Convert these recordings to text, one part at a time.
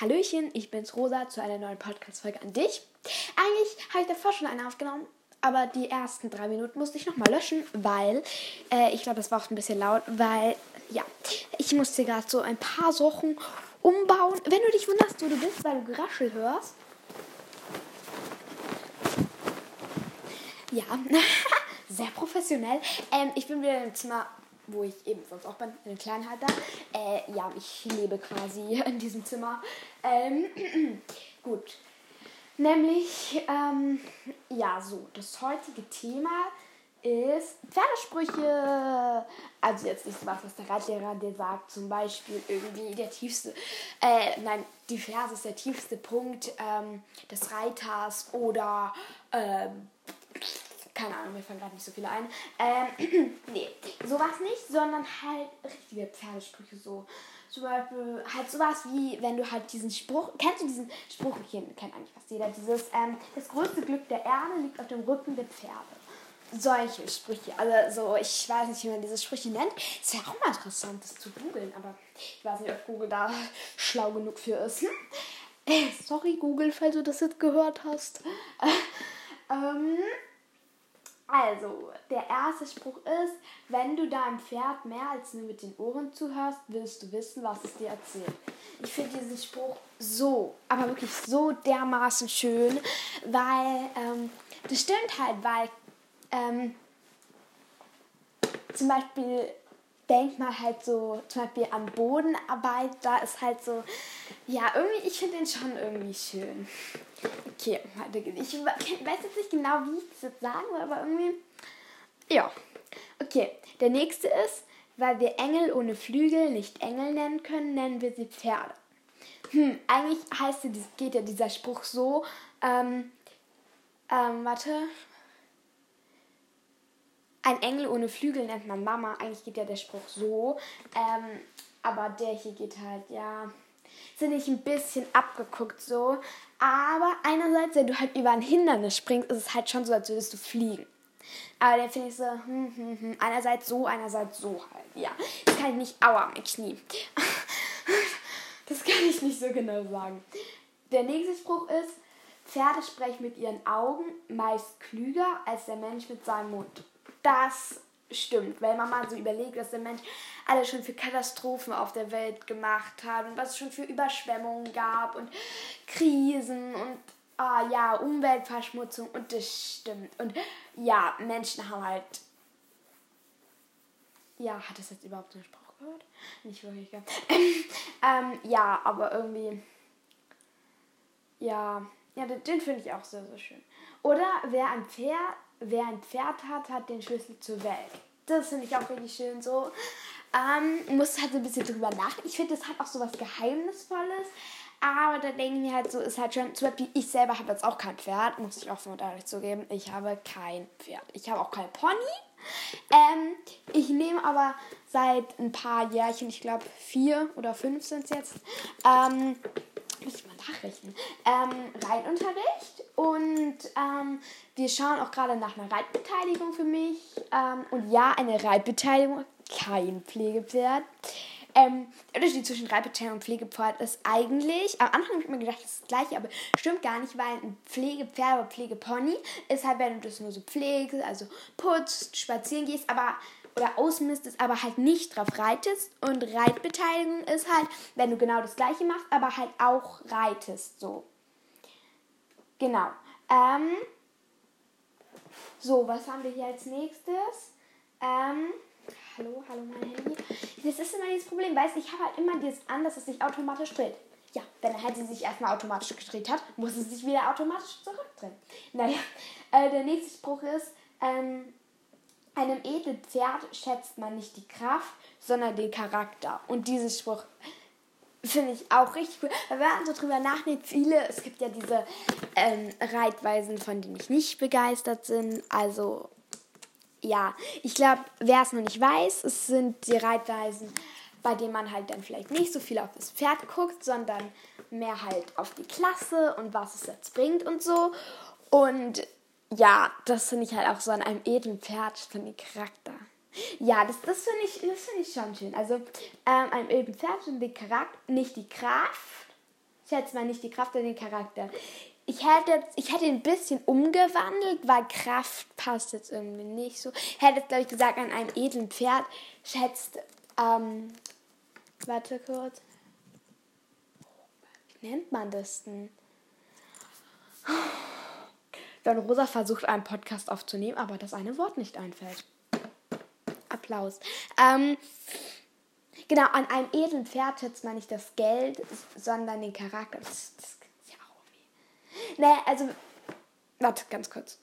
Hallöchen, ich bin's Rosa zu einer neuen Podcast-Folge an dich. Eigentlich habe ich davor schon eine aufgenommen, aber die ersten drei Minuten musste ich nochmal löschen, weil äh, ich glaube, das war auch ein bisschen laut, weil ja, ich musste gerade so ein paar Sachen umbauen. Wenn du dich wunderst, wo du bist, weil du Geraschel hörst. Ja, sehr professionell. Ähm, ich bin wieder im Zimmer wo ich eben sonst auch in einem kleinen Halter. Äh, ja, ich lebe quasi in diesem Zimmer. Ähm, gut. Nämlich, ähm, ja, so, das heutige Thema ist Pferdesprüche. Also jetzt nicht was, was der Reitlehrer dir sagt, zum Beispiel irgendwie der tiefste, äh, nein, die Ferse ist der tiefste Punkt ähm, des Reiters oder, ähm, keine Ahnung, mir fallen gerade nicht so viele ein. Ähm, nee, sowas nicht, sondern halt richtige Pferdesprüche so. Zum Beispiel halt sowas wie, wenn du halt diesen Spruch, kennst du diesen Spruch, hier kennt eigentlich fast jeder, dieses, ähm, das größte Glück der Erde liegt auf dem Rücken der Pferde. Solche Sprüche, also so, ich weiß nicht, wie man diese Sprüche nennt. Ist ja auch mal interessant, das zu googeln, aber ich weiß nicht, ob Google da schlau genug für ist. Hm? Äh, sorry, Google, falls du das jetzt gehört hast. ähm, also, der erste Spruch ist, wenn du deinem Pferd mehr als nur mit den Ohren zuhörst, willst du wissen, was es dir erzählt. Ich finde diesen Spruch so, aber wirklich so dermaßen schön, weil ähm, das stimmt halt, weil ähm, zum Beispiel denkt man halt so, zum Beispiel an Bodenarbeit, da ist halt so, ja, irgendwie, ich finde den schon irgendwie schön. Okay. Ich weiß jetzt nicht genau, wie ich das jetzt sagen will, aber irgendwie. Ja. Okay, der nächste ist, weil wir Engel ohne Flügel nicht Engel nennen können, nennen wir sie Pferde. Hm, eigentlich heißt, geht ja dieser Spruch so, ähm, ähm, warte. Ein Engel ohne Flügel nennt man Mama. Eigentlich geht ja der Spruch so. Ähm, aber der hier geht halt, ja, sind ich ein bisschen abgeguckt so. Aber einerseits, wenn du halt über ein Hindernis springst, ist es halt schon so, als würdest du fliegen. Aber dann finde ich so, hm, hm, hm, einerseits so, einerseits so halt. Ja, das kann ich nicht, aua, mein Knie. das kann ich nicht so genau sagen. Der nächste Spruch ist, Pferde sprechen mit ihren Augen meist klüger als der Mensch mit seinem Mund. Das stimmt, weil man mal so überlegt, was der Mensch alles schon für Katastrophen auf der Welt gemacht hat und was es schon für Überschwemmungen gab und Krisen und ah, ja, Umweltverschmutzung und das stimmt. Und ja, Menschen haben halt. Ja, hat das jetzt überhaupt den Spruch gehört? Nicht wirklich, gell? ähm, ja, aber irgendwie. Ja, ja, den, den finde ich auch sehr, sehr schön. Oder wer ein Pferd, wer ein Pferd hat, hat den Schlüssel zur Welt. Das finde ich auch richtig schön so. Ähm, muss halt so ein bisschen drüber nachdenken. Ich finde, das hat auch so was Geheimnisvolles. Aber da denke ich mir halt so, ist halt schon, zum Beispiel ich selber habe jetzt auch kein Pferd, muss ich auch so ehrlich zugeben. Ich habe kein Pferd. Ich habe auch kein Pony. Ähm, ich nehme aber seit ein paar Jährchen, ich glaube vier oder fünf sind es jetzt, ähm, muss ich mal nachrechnen, ähm, Reitunterricht und ähm, wir schauen auch gerade nach einer Reitbeteiligung für mich. Ähm, und ja, eine Reitbeteiligung, kein Pflegepferd. Ähm, der Unterschied zwischen Reitbeteiligung und Pflegepferd ist eigentlich, am Anfang habe ich mir gedacht, das ist das gleiche, aber stimmt gar nicht, weil ein Pflegepferd oder Pflegepony ist halt, wenn du das nur so pflegst, also putzt, spazieren gehst, aber oder ausmistest, aber halt nicht drauf reitest. Und Reitbeteiligung ist halt, wenn du genau das gleiche machst, aber halt auch reitest. So. Genau. Ähm, so, was haben wir hier als nächstes? Ähm, hallo, hallo mein Handy. Das ist immer dieses Problem, weißt du, ich habe halt immer dieses an, dass es sich automatisch dreht. Ja, wenn halt sich erstmal automatisch gedreht hat, muss es sich wieder automatisch zurückdrehen. Naja, äh, der nächste Spruch ist, ähm, einem edlen Pferd schätzt man nicht die Kraft, sondern den Charakter. Und diesen Spruch finde ich auch richtig cool. Wenn man so drüber nachdenkt, viele, es gibt ja diese ähm, Reitweisen, von denen ich nicht begeistert bin. Also, ja, ich glaube, wer es noch nicht weiß, es sind die Reitweisen, bei denen man halt dann vielleicht nicht so viel auf das Pferd guckt, sondern mehr halt auf die Klasse und was es jetzt bringt und so. Und ja, das finde ich halt auch so an einem edlen Pferd von dem Charakter. Ja, das, das finde ich, find ich schon schön. Also, ähm, einem edlen Pferd von dem Charakter, nicht die Kraft, schätzt man nicht die Kraft oder den Charakter. Ich hätte, ich hätte ein bisschen umgewandelt, weil Kraft passt jetzt irgendwie nicht so. Ich hätte jetzt, glaube ich, gesagt, an einem edlen Pferd schätzt, ähm, warte kurz. Wie nennt man das denn? Don Rosa versucht, einen Podcast aufzunehmen, aber das eine Wort nicht einfällt. Applaus. Ähm, genau, an einem edlen Pferd schätzt man nicht das Geld, sondern den Charakter. Das, das ist ja auch irgendwie. Nee, also, warte, ganz kurz.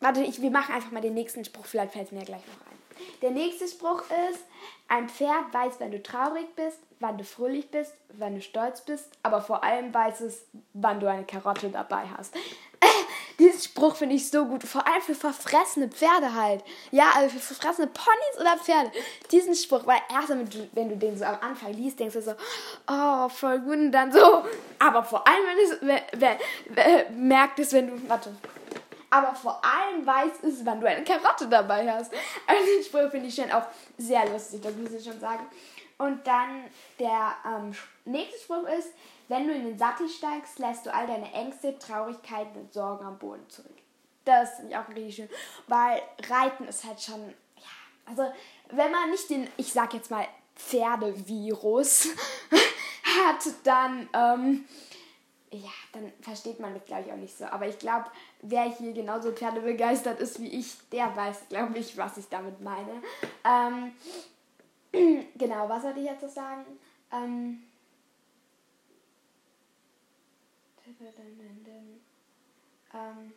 Warte, ich, wir machen einfach mal den nächsten Spruch, vielleicht fällt es mir gleich noch ein. Der nächste Spruch ist, ein Pferd weiß, wenn du traurig bist, wann du fröhlich bist, wann du stolz bist, aber vor allem weiß es, wann du eine Karotte dabei hast. Diesen Spruch finde ich so gut. Vor allem für verfressene Pferde halt. Ja, also für verfressene Ponys oder Pferde. Diesen Spruch, weil erst wenn du den so am Anfang liest, denkst du so, oh, voll gut und dann so. Aber vor allem, wenn es, wenn, wenn, merkt es, wenn du, warte. Aber vor allem weiß es, wann du eine Karotte dabei hast. Also den Spruch finde ich schon auch sehr lustig, das muss ich schon sagen. Und dann der ähm, nächste Spruch ist, wenn du in den Sattel steigst, lässt du all deine Ängste, Traurigkeiten und Sorgen am Boden zurück. Das finde ich auch richtig schön, weil Reiten ist halt schon, ja, also wenn man nicht den, ich sag jetzt mal, Pferdevirus hat, dann, ähm, ja, dann versteht man das, glaube ich, auch nicht so. Aber ich glaube, wer hier genauso pferdebegeistert ist wie ich, der weiß, glaube ich, was ich damit meine. Ähm, genau, was wollte ich jetzt so sagen? Ähm, ähm,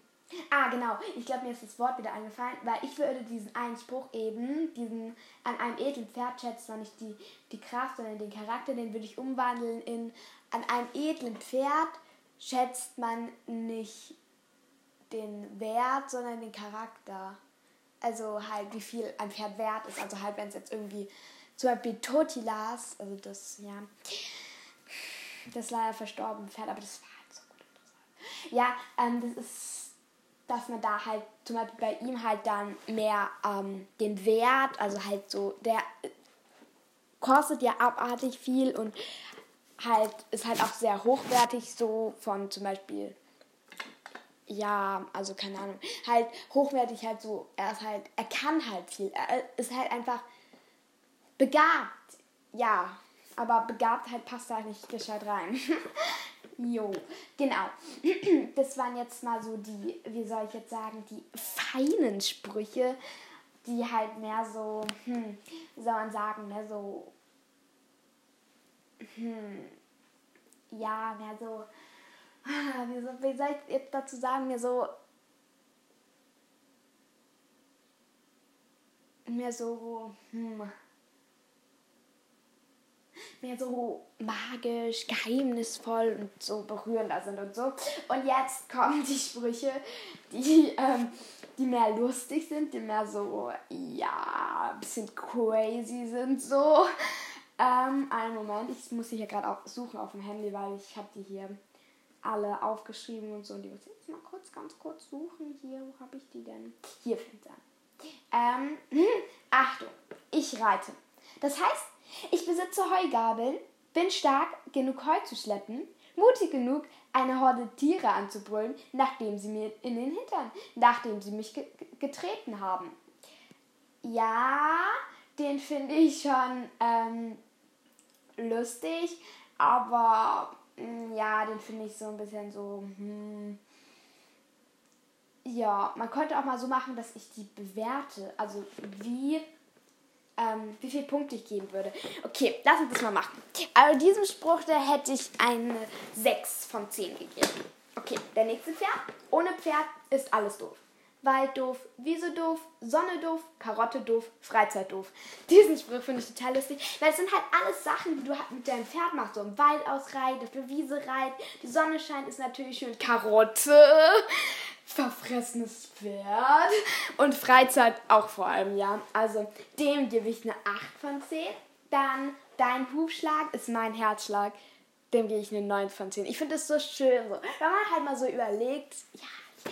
ah, genau. Ich glaube, mir ist das Wort wieder eingefallen, weil ich würde diesen einen Spruch eben, diesen an einem edlen Pferd schätzt man nicht die, die Kraft, sondern den Charakter, den würde ich umwandeln in an einem edlen Pferd schätzt man nicht den Wert, sondern den Charakter. Also halt, wie viel ein Pferd wert ist. Also halt, wenn es jetzt irgendwie zum Beispiel Totilas, also das, ja, das leider verstorbene Pferd, aber das war ja, ähm, das ist, dass man da halt zum Beispiel bei ihm halt dann mehr ähm, den Wert, also halt so, der kostet ja abartig viel und halt ist halt auch sehr hochwertig so von zum Beispiel ja, also keine Ahnung, halt hochwertig halt so, er ist halt, er kann halt viel, er ist halt einfach begabt, ja, aber begabt halt passt da nicht gescheit rein. Jo, genau. Das waren jetzt mal so die, wie soll ich jetzt sagen, die feinen Sprüche, die halt mehr so, hm, wie soll man sagen, mehr so, hm, ja, mehr so, wie soll, wie soll ich jetzt dazu sagen, mehr so, mehr so, hm, mehr so magisch, geheimnisvoll und so berührender sind und so. Und jetzt kommen die Sprüche, die, ähm, die mehr lustig sind, die mehr so, ja, ein bisschen crazy sind, so. Ähm, einen Moment, ich muss sie hier gerade auch suchen auf dem Handy, weil ich habe die hier alle aufgeschrieben und so. Und die muss ich jetzt mal kurz, ganz kurz suchen. Hier, wo habe ich die denn? Hier fängt es an. Ähm, Achtung, ich reite. Das heißt, ich besitze Heugabeln, bin stark genug Heu zu schleppen, mutig genug, eine Horde Tiere anzubrüllen, nachdem sie mir in den Hintern, nachdem sie mich ge getreten haben. Ja, den finde ich schon ähm, lustig, aber mh, mm, ja, den finde ich so ein bisschen so. Hm, ja, man könnte auch mal so machen, dass ich die bewerte. Also wie ähm, wie viele Punkte ich geben würde. Okay, lass uns das mal machen. Also diesem Spruch, da hätte ich eine 6 von 10 gegeben. Okay, der nächste Pferd. Ohne Pferd ist alles doof. Wald doof, Wiese doof, Sonne doof, Karotte doof, Freizeit doof. Diesen Spruch finde ich total lustig, weil es sind halt alles Sachen, die du halt mit deinem Pferd machst. So im Wald ausreit, auf der Wiese reit, die Sonne scheint, ist natürlich schön. Karotte, verfressenes Pferd und Freizeit auch vor allem, ja. Also dem gebe ich eine 8 von 10. Dann dein Hufschlag ist mein Herzschlag. Dem gebe ich eine 9 von 10. Ich finde das so schön, so. wenn man halt mal so überlegt, ja,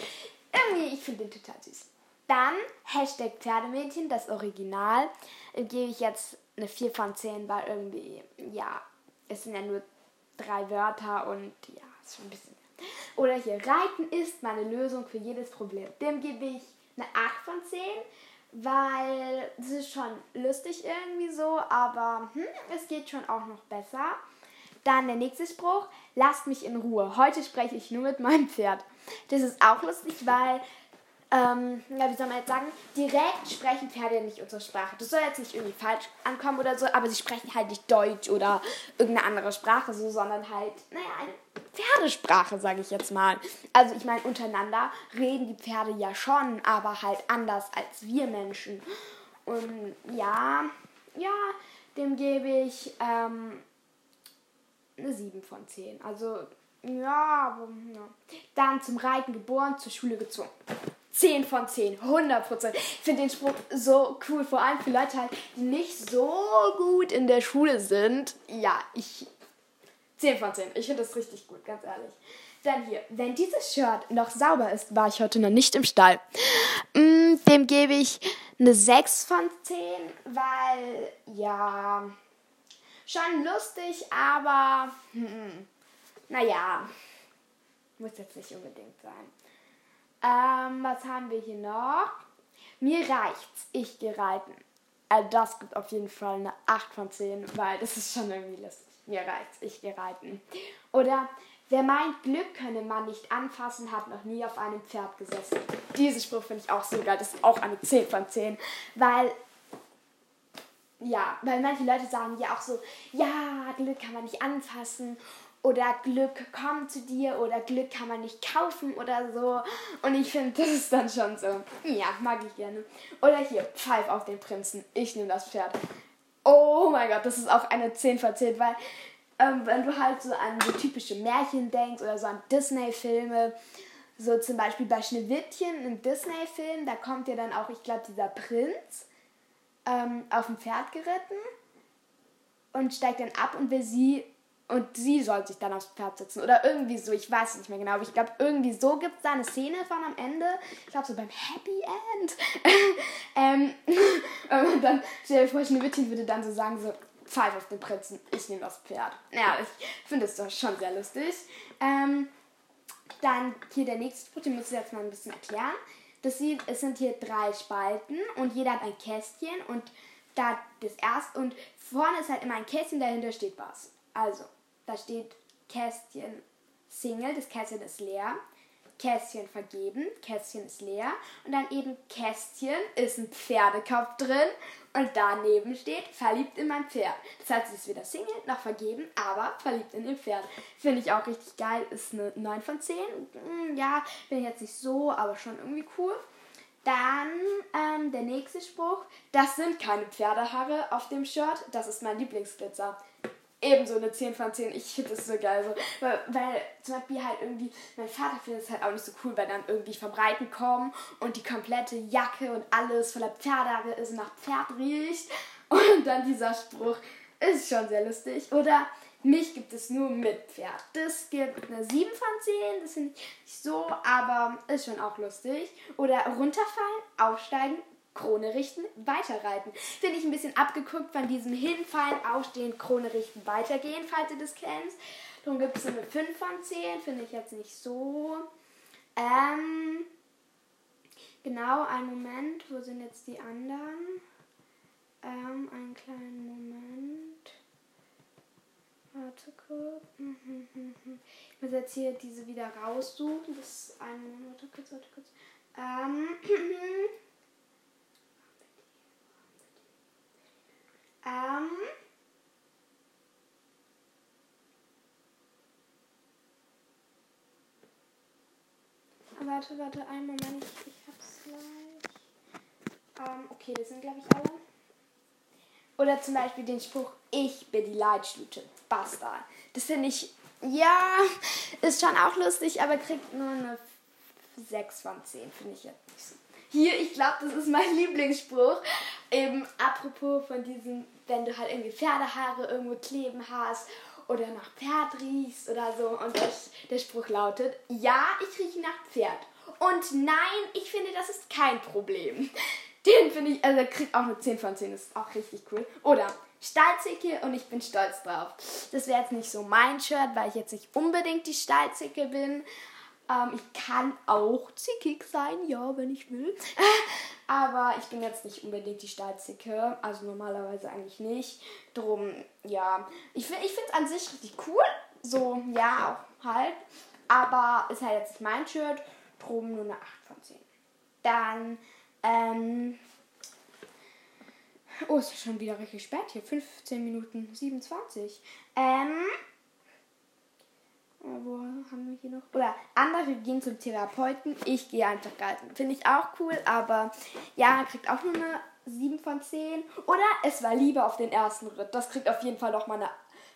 irgendwie, ich finde den total süß. Dann Hashtag Pferdemädchen, das Original, gebe ich jetzt eine 4 von 10, weil irgendwie, ja, es sind ja nur drei Wörter und ja, ist schon ein bisschen. Oder hier, Reiten ist meine Lösung für jedes Problem. Dem gebe ich eine 8 von 10, weil es ist schon lustig irgendwie so, aber hm, es geht schon auch noch besser. Dann der nächste Spruch, lasst mich in Ruhe. Heute spreche ich nur mit meinem Pferd. Das ist auch lustig, weil ähm, ja, wie soll man jetzt sagen, direkt sprechen Pferde nicht unsere Sprache. Das soll jetzt nicht irgendwie falsch ankommen oder so, aber sie sprechen halt nicht Deutsch oder irgendeine andere Sprache so, sondern halt, naja, eine Pferdesprache, sage ich jetzt mal. Also ich meine, untereinander reden die Pferde ja schon, aber halt anders als wir Menschen. Und ja, ja, dem gebe ich ähm, eine 7 von 10. Also ja, aber, ja. Dann zum Reiten geboren, zur Schule gezwungen. 10 von 10, 100 Prozent. Ich finde den Spruch so cool, vor allem für Leute halt, die nicht so gut in der Schule sind. Ja, ich. 10 von 10. Ich finde das richtig gut, ganz ehrlich. Dann hier, wenn dieses Shirt noch sauber ist, war ich heute noch nicht im Stall. Mm, dem gebe ich eine 6 von 10, weil, ja, schon lustig, aber, hm, naja, muss jetzt nicht unbedingt sein. Ähm, was haben wir hier noch? Mir reicht's, ich gehe reiten. Also das gibt auf jeden Fall eine 8 von 10, weil das ist schon irgendwie lustig. Mir reicht's, ich gehe reiten. Oder wer meint, Glück könne man nicht anfassen, hat noch nie auf einem Pferd gesessen. Diesen Spruch finde ich auch so geil. Das ist auch eine 10 von 10. Weil ja, weil manche Leute sagen ja auch so, ja, Glück kann man nicht anfassen oder Glück kommt zu dir oder Glück kann man nicht kaufen oder so. Und ich finde, das ist dann schon so. Ja, mag ich gerne. Oder hier, Pfeif auf den Prinzen. Ich nehme das Pferd. Oh mein Gott, das ist auch eine 10 von 10, weil ähm, wenn du halt so an so typische Märchen denkst oder so an Disney-Filme, so zum Beispiel bei Schneewittchen im Disney-Film, da kommt ja dann auch, ich glaube, dieser Prinz ähm, auf dem Pferd geritten und steigt dann ab und will sie und sie soll sich dann aufs Pferd setzen. Oder irgendwie so, ich weiß nicht mehr genau. Aber ich glaube, irgendwie so gibt es da eine Szene von am Ende. Ich glaube, so beim Happy End. ähm, und dann, stell dir vor, Schneewittchen würde dann so sagen, so, pfeif auf den Prinzen, ich nehme das Pferd. Ja, ich finde es doch schon sehr lustig. Ähm, dann hier der nächste Spruch, den muss ich jetzt mal ein bisschen erklären. Das sieht, es sind hier drei Spalten und jeder hat ein Kästchen und da das erste und vorne ist halt immer ein Kästchen, dahinter steht was. Also, da steht Kästchen Single, das Kästchen ist leer. Kästchen vergeben, Kästchen ist leer. Und dann eben Kästchen ist ein Pferdekopf drin. Und daneben steht verliebt in mein Pferd. Das heißt, es ist weder Single noch vergeben, aber verliebt in ihr Pferd. Finde ich auch richtig geil. Ist eine 9 von 10. Hm, ja, bin ich jetzt nicht so, aber schon irgendwie cool. Dann ähm, der nächste Spruch. Das sind keine Pferdehaare auf dem Shirt. Das ist mein Lieblingsglitzer ebenso eine 10 von 10. Ich finde das so geil. So. Weil, weil zum Beispiel halt irgendwie, mein Vater findet es halt auch nicht so cool, weil dann irgendwie vom Reiten kommen und die komplette Jacke und alles voller Pferdehaare ist und nach Pferd riecht. Und dann dieser Spruch ist schon sehr lustig. Oder mich gibt es nur mit Pferd. Das gibt eine 7 von 10. Das finde ich so, aber ist schon auch lustig. Oder runterfallen, aufsteigen, Krone richten, weiterreiten. Finde ich ein bisschen abgeguckt von diesem Hinfallen, Aufstehen, Krone richten, weitergehen, falls ihr das kennt. Darum gibt es eine 5 von 10, finde ich jetzt nicht so. Ähm, genau, einen Moment, wo sind jetzt die anderen? Ähm, einen kleinen Moment. Warte kurz. Ich muss jetzt hier diese wieder raussuchen. Das ist ein Moment. Warte kurz, warte kurz. Ähm, Ähm. Warte, warte, einen Moment. Ich hab's gleich. Ähm, okay, das sind, glaube ich, alle. Oder zum Beispiel den Spruch, ich bin die Leitstute. Basta. Das finde ich, ja, ist schon auch lustig, aber kriegt nur eine 6 von 10, finde ich jetzt nicht so. Hier, ich glaube, das ist mein Lieblingsspruch. Eben apropos von diesem, wenn du halt irgendwie Pferdehaare irgendwo kleben hast oder nach Pferd riechst oder so. Und der, der Spruch lautet, ja, ich rieche nach Pferd. Und nein, ich finde, das ist kein Problem. Den finde ich, also kriegt auch eine 10 von 10, das ist auch richtig cool. Oder, Stallzicke und ich bin stolz drauf. Das wäre jetzt nicht so mein Shirt, weil ich jetzt nicht unbedingt die Stallzicke bin. Ähm, ich kann auch zickig sein, ja, wenn ich will. Aber ich bin jetzt nicht unbedingt die Stallzicke. Also normalerweise eigentlich nicht. Drum, ja. Ich, ich finde es an sich richtig cool. So, ja, auch halt. Aber ist halt jetzt nicht mein Shirt. Drum nur eine 8 von 10. Dann, ähm. Oh, es ist schon wieder richtig spät hier. 15 Minuten 27. Ähm. Wo haben wir hier noch? Oder andere gehen zum Therapeuten. Ich gehe einfach reiten. Finde ich auch cool, aber ja, kriegt auch nur eine 7 von 10. Oder es war lieber auf den ersten Ritt. Das kriegt auf jeden Fall noch mal eine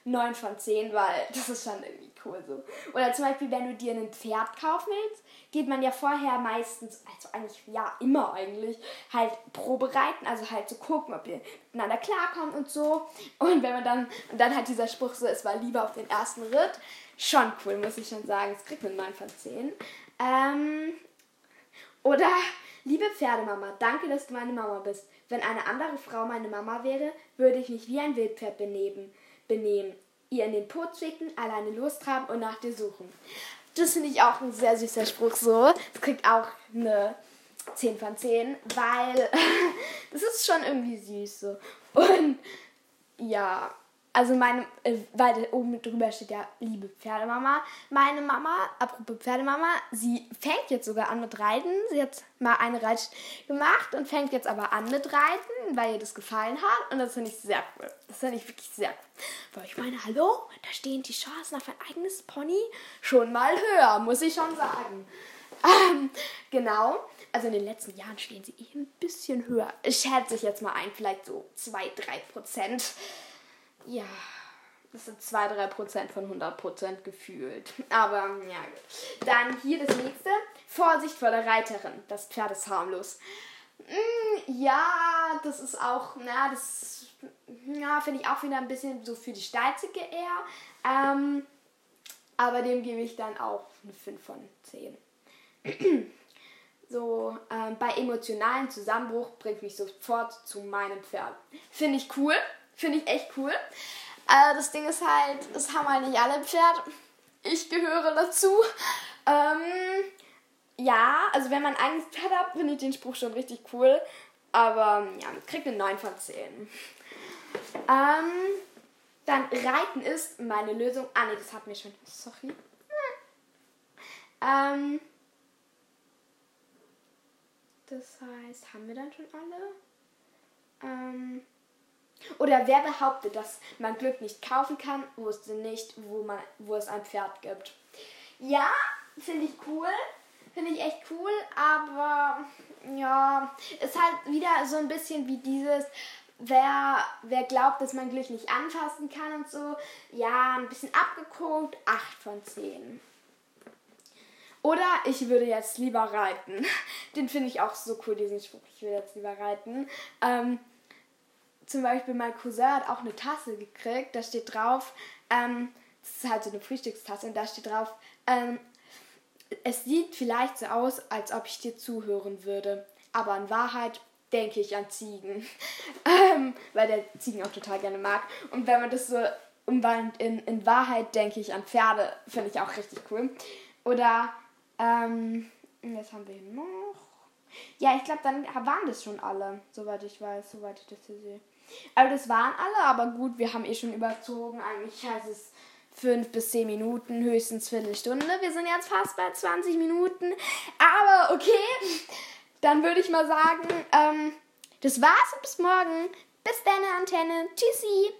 9 von 10, weil das ist schon irgendwie cool so. Oder zum Beispiel, wenn du dir ein Pferd kaufen willst, geht man ja vorher meistens, also eigentlich, ja, immer eigentlich, halt Probe reiten, also halt so gucken, ob ihr miteinander klarkommt und so. Und wenn man dann, und dann hat dieser Spruch so, es war lieber auf den ersten Ritt, schon cool, muss ich schon sagen. Es kriegt eine 9 von 10. Ähm, oder, liebe Pferdemama, danke, dass du meine Mama bist. Wenn eine andere Frau meine Mama wäre, würde ich mich wie ein Wildpferd benehmen benehmen, ihr in den Po zwicken, alleine lostraben und nach dir suchen. Das finde ich auch ein sehr süßer Spruch so. Das kriegt auch eine 10 von 10, weil das ist schon irgendwie süß so. Und ja, also meine, äh, weil oben drüber steht ja liebe Pferdemama. Meine Mama, apropos Pferdemama, sie fängt jetzt sogar an mit Reiten. Sie hat mal eine Reit gemacht und fängt jetzt aber an mit Reiten, weil ihr das gefallen hat. Und das finde ich sehr cool. Das finde ich wirklich sehr cool. Weil ich meine, hallo, da stehen die Chancen auf ein eigenes Pony schon mal höher, muss ich schon sagen. Ähm, genau. Also in den letzten Jahren stehen sie eh ein bisschen höher. Schätze ich jetzt mal ein, vielleicht so 2-3 Prozent. Ja, das sind 2-3% von 100% gefühlt. Aber ja, gut. Dann hier das nächste. Vorsicht vor der Reiterin. Das Pferd ist harmlos. Mm, ja, das ist auch, na, das ja, finde ich auch wieder ein bisschen so für die Steilzicke eher. Ähm, aber dem gebe ich dann auch eine 5 von 10. so, ähm, bei emotionalen Zusammenbruch bringt mich sofort zu meinem Pferd. Finde ich cool. Finde ich echt cool. Äh, das Ding ist halt, das haben halt nicht alle Pferd. Ich gehöre dazu. Ähm, ja, also wenn man ein eigenes Pferd hat, finde ich den Spruch schon richtig cool. Aber ja, kriegt eine 9 von 10. Ähm, dann Reiten ist meine Lösung. Ah ne, das hat mir schon. Sorry. Ähm, das heißt, haben wir dann schon alle? Ähm, oder wer behauptet, dass man Glück nicht kaufen kann, wusste nicht, wo, man, wo es ein Pferd gibt. Ja, finde ich cool. Finde ich echt cool, aber ja, ist halt wieder so ein bisschen wie dieses, wer, wer glaubt, dass man Glück nicht anfassen kann und so. Ja, ein bisschen abgeguckt, 8 von 10. Oder ich würde jetzt lieber reiten. Den finde ich auch so cool, diesen Spruch. Ich will jetzt lieber reiten. Ähm, zum Beispiel mein Cousin hat auch eine Tasse gekriegt, da steht drauf, ähm, das ist halt so eine Frühstückstasse und da steht drauf, ähm, es sieht vielleicht so aus, als ob ich dir zuhören würde, aber in Wahrheit denke ich an Ziegen, ähm, weil der Ziegen auch total gerne mag. Und wenn man das so umwandelt in, in Wahrheit denke ich an Pferde, finde ich auch richtig cool. Oder, ähm, was haben wir noch? Ja, ich glaube, dann waren das schon alle, soweit ich weiß, soweit ich das hier sehe. Aber das waren alle, aber gut, wir haben eh schon überzogen. Eigentlich heißt es 5 bis 10 Minuten, höchstens Viertelstunde. Wir sind jetzt fast bei 20 Minuten. Aber okay, dann würde ich mal sagen, ähm, das war's und bis morgen. Bis deine Antenne. Tschüssi.